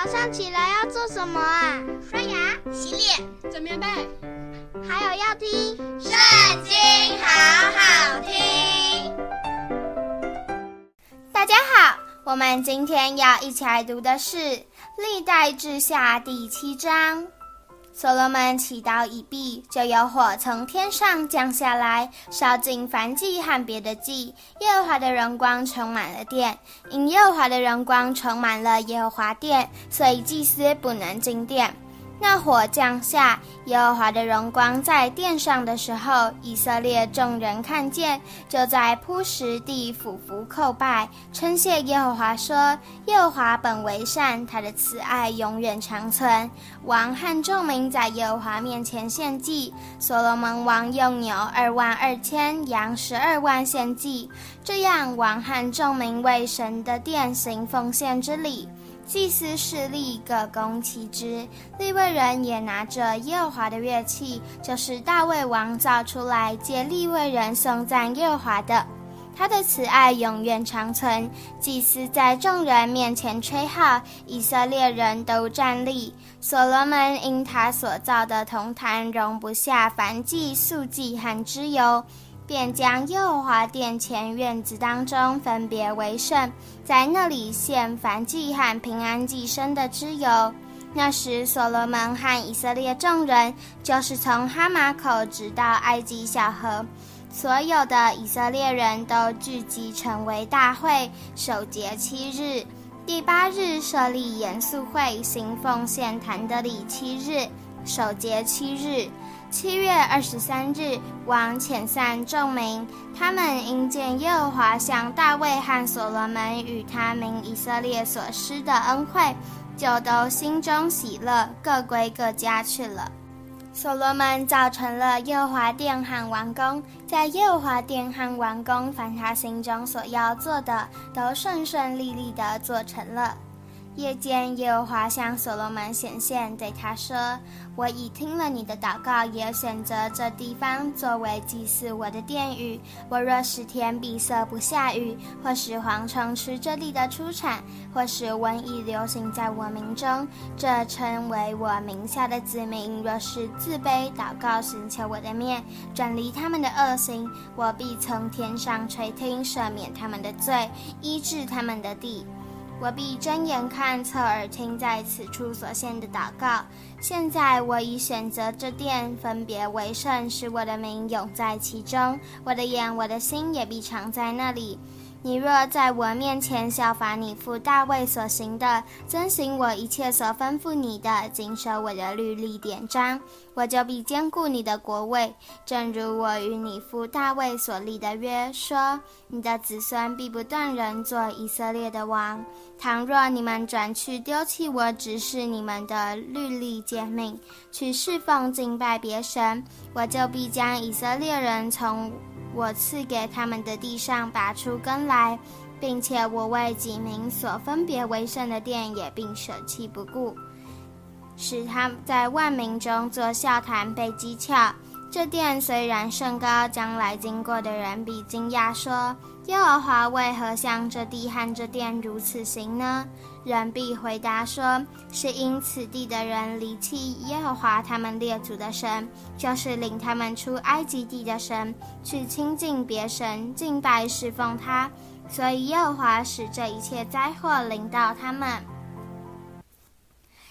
早上起来要做什么啊？刷牙、洗脸、整棉被，还有要听《圣经》，好好听。大家好，我们今天要一起来读的是《历代志下》第七章。所罗门祈祷一毕，就有火从天上降下来，烧尽凡祭和别的祭。耶和华的荣光充满了殿，因耶和华的荣光充满了耶和华殿，所以祭司不能进殿。那火降下，耶和华的荣光在殿上的时候，以色列众人看见，就在铺石地俯伏叩拜，称谢耶和华说：“耶和华本为善，他的慈爱永远长存。”王和众民在耶和华面前献祭，所罗门王用牛二万二千，羊十二万献祭。这样，王和众民为神的殿行奉献之礼。祭司侍立各供其职，利未人也拿着耶和华的乐器，就是大卫王造出来借利未人颂赞耶和华的。他的慈爱永远长存。祭司在众人面前吹号，以色列人都站立。所罗门因他所造的铜坛容不下凡祭、素祭和脂油。便将耶和华殿前院子当中分别为圣，在那里献燔祭和平安祭生的脂油。那时，所罗门和以色列众人，就是从哈马口直到埃及小河，所有的以色列人都聚集成为大会，守节七日。第八日设立严肃会，行奉献坛的礼七日，守节七日。七月二十三日，王遣散众民，他们因见耶和华向大卫和所罗门与他民以色列所施的恩惠，就都心中喜乐，各归各家去了。所罗门造成了耶和华殿和王宫，在耶和华殿和王宫，凡他心中所要做的，都顺顺利利地做成了。夜间，耶和华向所罗门显现，对他说：“我已听了你的祷告，也选择这地方作为祭祀我的殿宇。我若是天闭塞不下雨，或使蝗虫吃这地的出产，或使瘟疫流行在我民中，这称为我名下的子民，若是自卑祷告，寻求我的面，转离他们的恶行，我必从天上垂听，赦免他们的罪，医治他们的地。”我必睁眼看，侧耳听，在此处所献的祷告。现在我已选择这殿，分别为圣，使我的名永在其中。我的眼、我的心也必常在那里。你若在我面前效法你父大卫所行的，遵行我一切所吩咐你的，谨守我的律例典章，我就必坚固你的国位，正如我与你父大卫所立的约说：你的子孙必不断人做以色列的王。倘若你们转去丢弃我指示你们的律例诫命，去侍奉敬拜别神，我就必将以色列人从我赐给他们的地上拔出根来，并且我为几名所分别为圣的殿也并舍弃不顾，使他们在万民中作笑谈被讥诮。这殿虽然甚高，将来经过的人必惊讶说：耶和华为何向这地和这殿如此行呢？人必回答说：是因此地的人离弃耶和华他们列祖的神，就是领他们出埃及地的神，去亲近别神，敬拜侍奉他，所以耶和华使这一切灾祸临到他们。